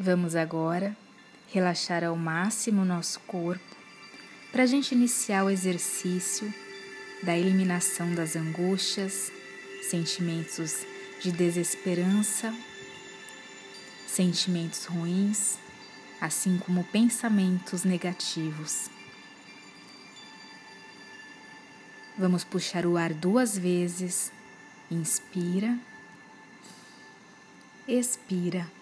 Vamos agora relaxar ao máximo nosso corpo para a gente iniciar o exercício da eliminação das angústias, sentimentos de desesperança, sentimentos ruins, assim como pensamentos negativos. Vamos puxar o ar duas vezes. Inspira, expira.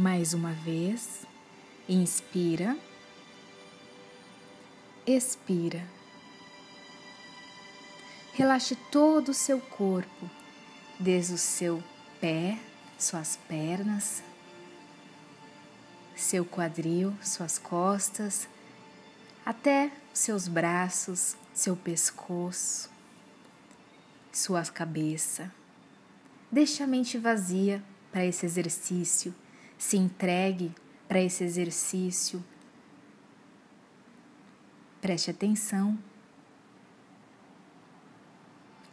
Mais uma vez, inspira, expira. Relaxe todo o seu corpo, desde o seu pé, suas pernas, seu quadril, suas costas, até seus braços, seu pescoço, sua cabeça. Deixe a mente vazia para esse exercício se entregue para esse exercício. Preste atenção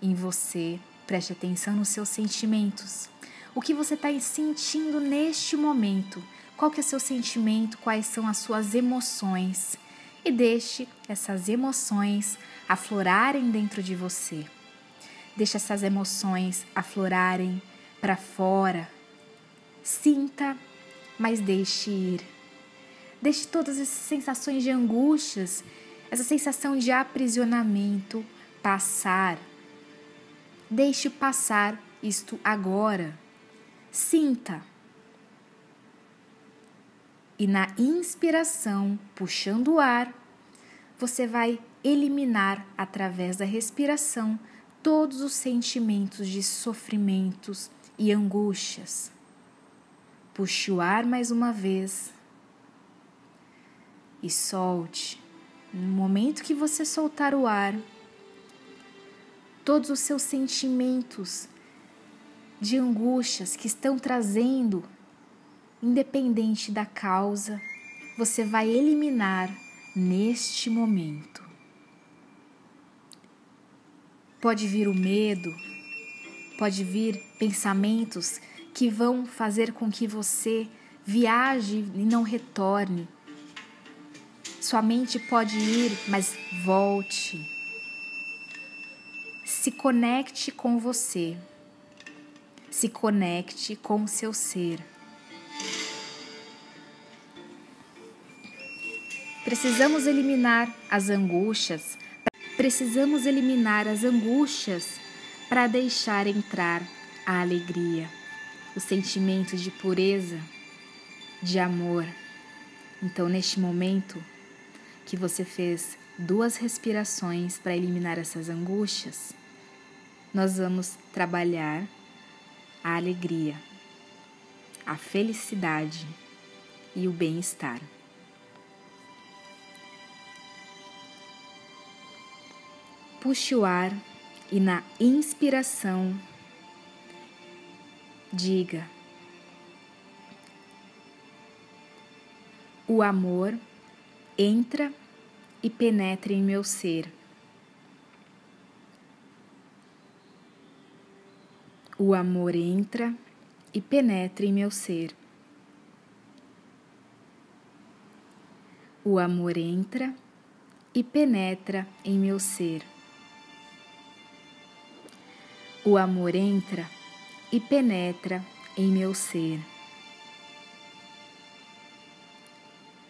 em você, preste atenção nos seus sentimentos. O que você está sentindo neste momento? Qual que é seu sentimento? Quais são as suas emoções? E deixe essas emoções aflorarem dentro de você. Deixe essas emoções aflorarem para fora. Sinta mas deixe ir. Deixe todas essas sensações de angústias, essa sensação de aprisionamento passar. Deixe passar isto agora. Sinta. E na inspiração, puxando o ar, você vai eliminar através da respiração todos os sentimentos de sofrimentos e angústias. Puxe o ar mais uma vez e solte. No momento que você soltar o ar, todos os seus sentimentos de angústias que estão trazendo, independente da causa, você vai eliminar neste momento. Pode vir o medo, pode vir pensamentos que vão fazer com que você viaje e não retorne. Sua mente pode ir, mas volte. Se conecte com você. Se conecte com seu ser. Precisamos eliminar as angústias. Precisamos eliminar as angústias para deixar entrar a alegria o sentimento de pureza, de amor. Então, neste momento que você fez duas respirações para eliminar essas angústias, nós vamos trabalhar a alegria, a felicidade e o bem-estar. Puxe o ar e na inspiração diga: O amor entra e penetra em meu ser. O amor entra e penetra em meu ser. O amor entra e penetra em meu ser. O amor entra e penetra em meu ser.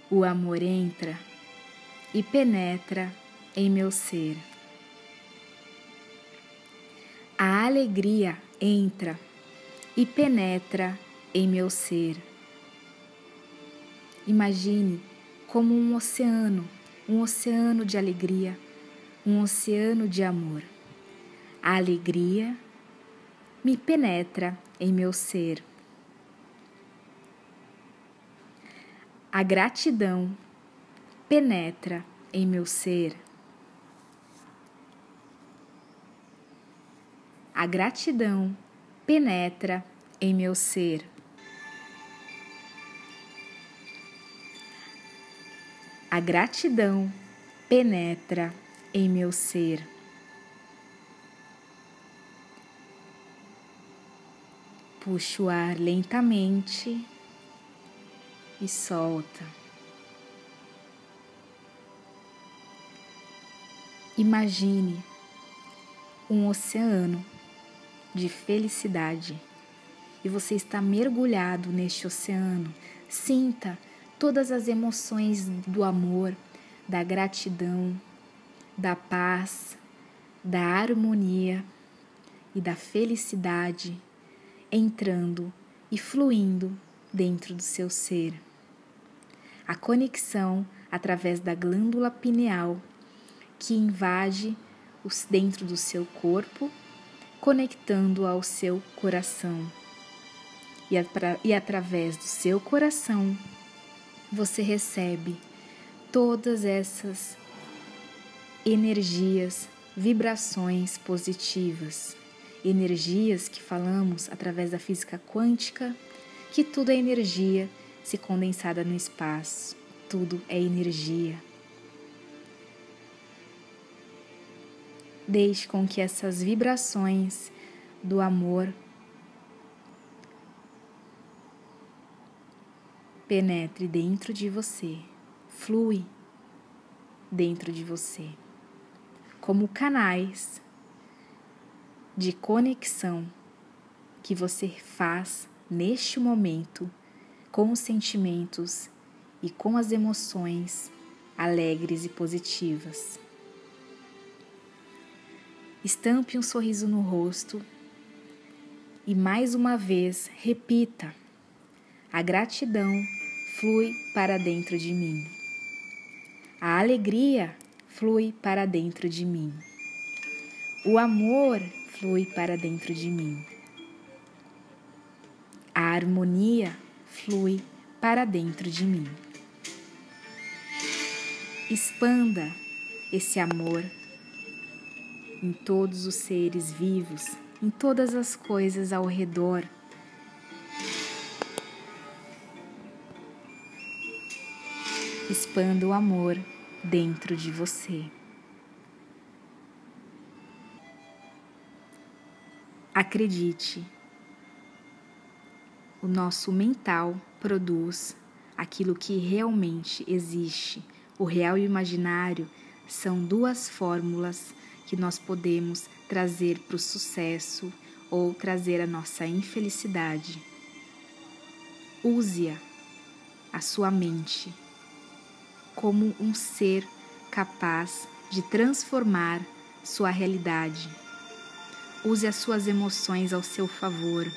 O amor entra e penetra em meu ser. A alegria entra e penetra em meu ser. Imagine como um oceano, um oceano de alegria, um oceano de amor. A alegria me penetra em meu ser. A gratidão penetra em meu ser. A gratidão penetra em meu ser. A gratidão penetra em meu ser. Puxa o ar lentamente e solta. Imagine um oceano de felicidade e você está mergulhado neste oceano. Sinta todas as emoções do amor, da gratidão, da paz, da harmonia e da felicidade entrando e fluindo dentro do seu ser. A conexão através da glândula pineal que invade os dentro do seu corpo, conectando ao seu coração. E, e através do seu coração, você recebe todas essas energias, vibrações positivas, energias que falamos através da física quântica, que tudo é energia se condensada no espaço, tudo é energia. Deixe com que essas vibrações do amor penetre dentro de você, flui dentro de você, como canais de conexão que você faz neste momento com os sentimentos e com as emoções alegres e positivas. Estampe um sorriso no rosto e mais uma vez repita: a gratidão flui para dentro de mim. A alegria flui para dentro de mim. O amor flui para dentro de mim. A harmonia flui para dentro de mim. Expanda esse amor em todos os seres vivos, em todas as coisas ao redor. Expanda o amor dentro de você. Acredite, o nosso mental produz aquilo que realmente existe. O real e o imaginário são duas fórmulas que nós podemos trazer para o sucesso ou trazer a nossa infelicidade. Use-a, a sua mente, como um ser capaz de transformar sua realidade. Use as suas emoções ao seu favor.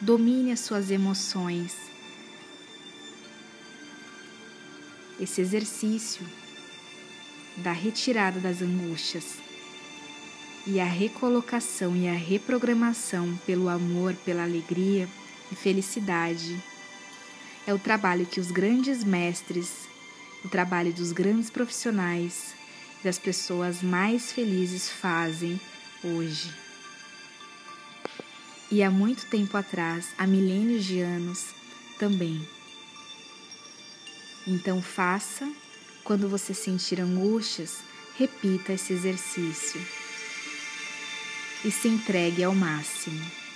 Domine as suas emoções. Esse exercício da retirada das angústias e a recolocação e a reprogramação pelo amor, pela alegria e felicidade. É o trabalho que os grandes mestres, o trabalho dos grandes profissionais, das pessoas mais felizes fazem hoje. E há muito tempo atrás, há milênios de anos, também. Então faça quando você sentir angústias, repita esse exercício e se entregue ao máximo.